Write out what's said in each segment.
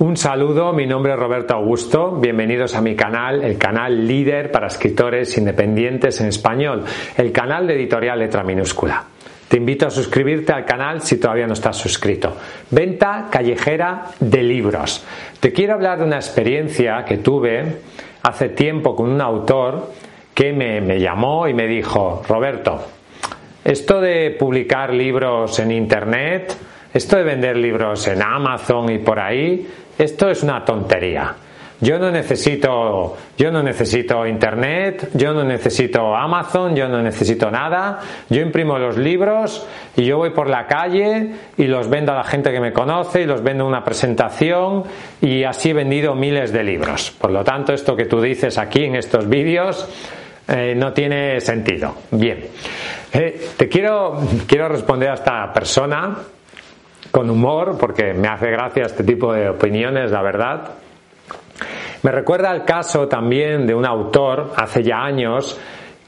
Un saludo, mi nombre es Roberto Augusto, bienvenidos a mi canal, el canal líder para escritores independientes en español, el canal de editorial letra minúscula. Te invito a suscribirte al canal si todavía no estás suscrito. Venta callejera de libros. Te quiero hablar de una experiencia que tuve hace tiempo con un autor que me, llamó y me dijo, Roberto, esto de publicar libros en Internet, esto de vender libros en Amazon y por ahí, esto es una tontería. Yo no necesito, yo no necesito internet, yo no necesito Amazon, yo no necesito nada. Yo imprimo los libros y yo voy por la calle y los vendo a la gente que me conoce y los vendo en una presentación y así he vendido miles de libros. Por lo tanto, esto que tú dices aquí en estos vídeos eh, no tiene sentido. Bien, eh, te quiero, quiero responder a esta persona con humor, porque me hace gracia este tipo de opiniones, la verdad. Me recuerda el caso también de un autor hace ya años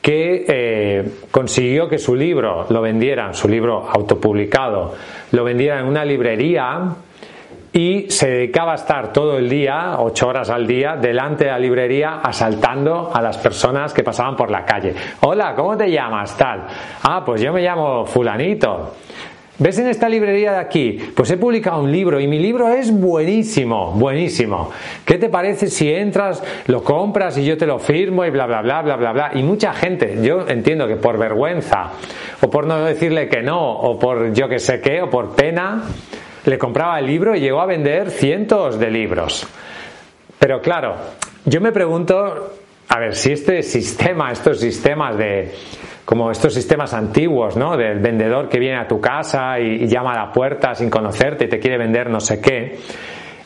que eh, consiguió que su libro lo vendieran, su libro autopublicado, lo vendiera en una librería y se dedicaba a estar todo el día, ocho horas al día, delante de la librería asaltando a las personas que pasaban por la calle. Hola, ¿cómo te llamas? Tal. Ah, pues yo me llamo fulanito. ¿Ves en esta librería de aquí? Pues he publicado un libro y mi libro es buenísimo, buenísimo. ¿Qué te parece si entras, lo compras y yo te lo firmo y bla, bla, bla, bla, bla, bla? Y mucha gente, yo entiendo que por vergüenza, o por no decirle que no, o por yo que sé qué, o por pena, le compraba el libro y llegó a vender cientos de libros. Pero claro, yo me pregunto, a ver, si este sistema, estos sistemas de como estos sistemas antiguos, ¿no? Del vendedor que viene a tu casa y, llama a la puerta sin conocerte y te quiere vender no sé qué.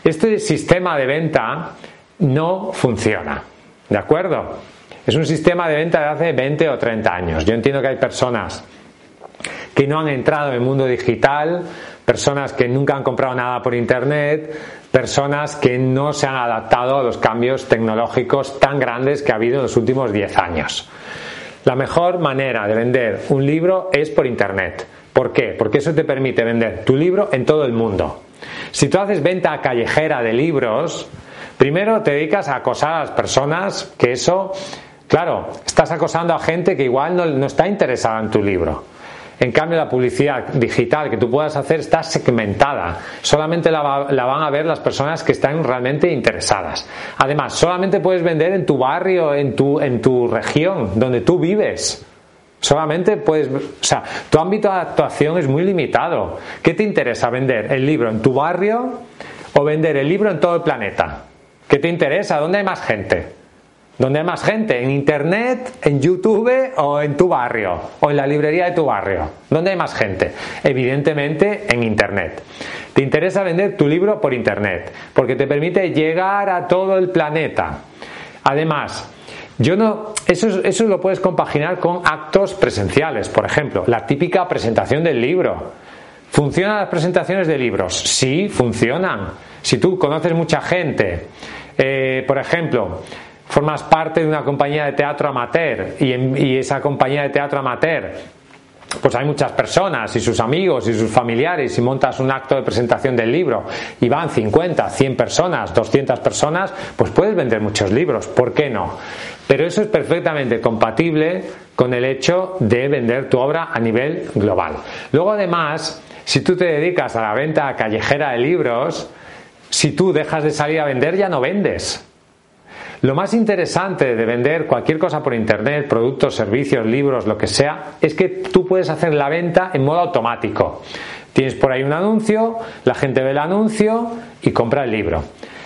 Este sistema de venta no funciona, ¿de acuerdo? Es un sistema de venta de hace 20 o 30 años. Yo entiendo que hay personas que no han entrado en el mundo digital, personas que nunca han comprado nada por internet, personas que no se han adaptado a los cambios tecnológicos tan grandes que ha habido en los últimos 10 años. La mejor manera de vender un libro es por Internet. ¿Por qué? Porque eso te permite vender tu libro en todo el mundo. Si tú haces venta callejera de libros, primero te dedicas a acosar a las personas, que eso, claro, estás acosando a gente que igual no, no está interesada en tu libro. En cambio, la publicidad digital que tú puedas hacer está segmentada. Solamente la, van a ver las personas que están realmente interesadas. Además, solamente puedes vender en tu barrio, en tu, en tu región, donde tú vives. Solamente puedes, o sea, tu ámbito de actuación es muy limitado. ¿Qué te interesa vender? ¿El libro en tu barrio o vender el libro en todo el planeta? ¿Qué te interesa? ¿Dónde hay más gente? ¿Dónde hay más gente? ¿En internet, en YouTube o en tu barrio? ¿O en la librería de tu barrio? ¿Dónde hay más gente? Evidentemente en internet. Te interesa vender tu libro por internet, porque te permite llegar a todo el planeta. Además, yo no, eso, eso lo puedes compaginar con actos presenciales, por ejemplo, la típica presentación del libro. ¿Funcionan las presentaciones de libros? Sí, funcionan. Si tú conoces mucha gente, eh, por ejemplo, formas parte de una compañía de teatro amateur y, esa compañía de teatro amateur pues hay muchas personas y sus amigos y sus familiares y montas un acto de presentación del libro y van 50, 100 personas, 200 personas, pues puedes vender muchos libros, ¿por qué no? Pero eso es perfectamente compatible con el hecho de vender tu obra a nivel global. Luego además, si tú te dedicas a la venta callejera de libros, si tú dejas de salir a vender ya no vendes lo más interesante de vender cualquier cosa por Internet, productos, servicios, libros, lo que sea, es que tú puedes hacer la venta en modo automático. Tienes por ahí un anuncio, la gente ve el anuncio y compra el libro.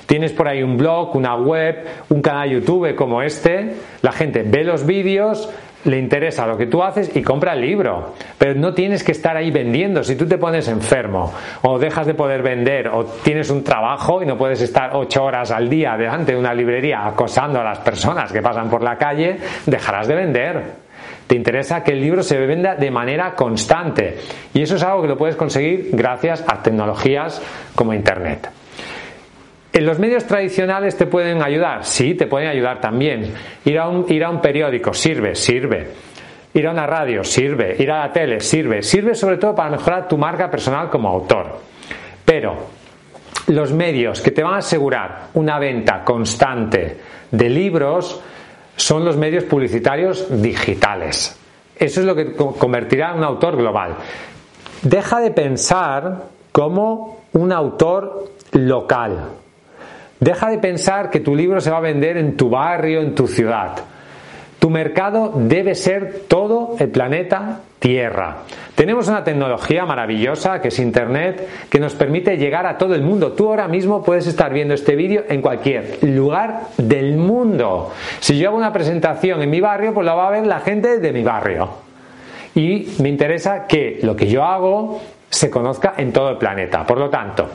Tienes por ahí un blog, una web, un canal YouTube como este, la gente ve los vídeos, le interesa lo que tú haces y compra el libro. Pero no tienes que estar ahí vendiendo. Si tú te pones enfermo o dejas de poder vender o tienes un trabajo y no puedes estar ocho horas al día delante de una librería acosando a las personas que pasan por la calle, dejarás de vender. Te interesa que el libro se venda de manera constante. Y eso es algo que lo puedes conseguir gracias a tecnologías como Internet. ¿En los medios tradicionales te pueden ayudar? Sí, te pueden ayudar también. Ir a un, ir a un periódico sirve, sirve. Ir a una radio sirve. Ir a la tele sirve. Sirve sobre todo para mejorar tu marca personal como autor. Pero los medios que te van a asegurar una venta constante de libros son los medios publicitarios digitales. Eso es lo que convertirá a un autor global. Deja de pensar como un autor local. Deja de pensar que tu libro se va a vender en tu barrio, en tu ciudad. Tu mercado debe ser todo el planeta Tierra. Tenemos una tecnología maravillosa que es Internet que nos permite llegar a todo el mundo. Tú ahora mismo puedes estar viendo este vídeo en cualquier lugar del mundo. Si yo hago una presentación en mi barrio, pues la va a ver la gente de mi barrio. Y me interesa que lo que yo hago se conozca en todo el planeta. Por lo tanto,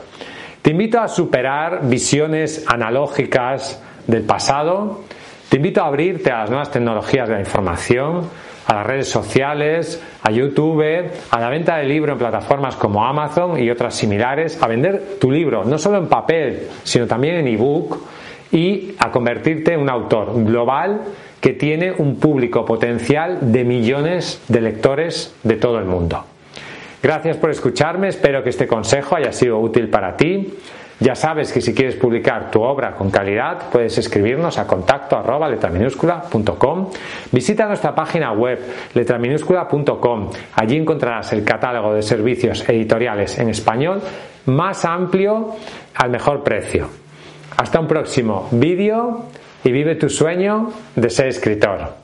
te invito a superar visiones analógicas del pasado. Te invito a abrirte a las nuevas tecnologías de la información, a las redes sociales, a YouTube, a la venta de libro en plataformas como Amazon y otras similares, a vender tu libro, no solo en papel, sino también en ebook y a convertirte en un autor global que tiene un público potencial de millones de lectores de todo el mundo. Gracias por escucharme, espero que este consejo haya sido útil para ti. Ya sabes que si quieres publicar tu obra con calidad, puedes escribirnos a contacto arroba. Visita nuestra página web letraminúscula.com. Allí encontrarás el catálogo de servicios editoriales en español más amplio al mejor precio. Hasta un próximo vídeo y vive tu sueño de ser escritor.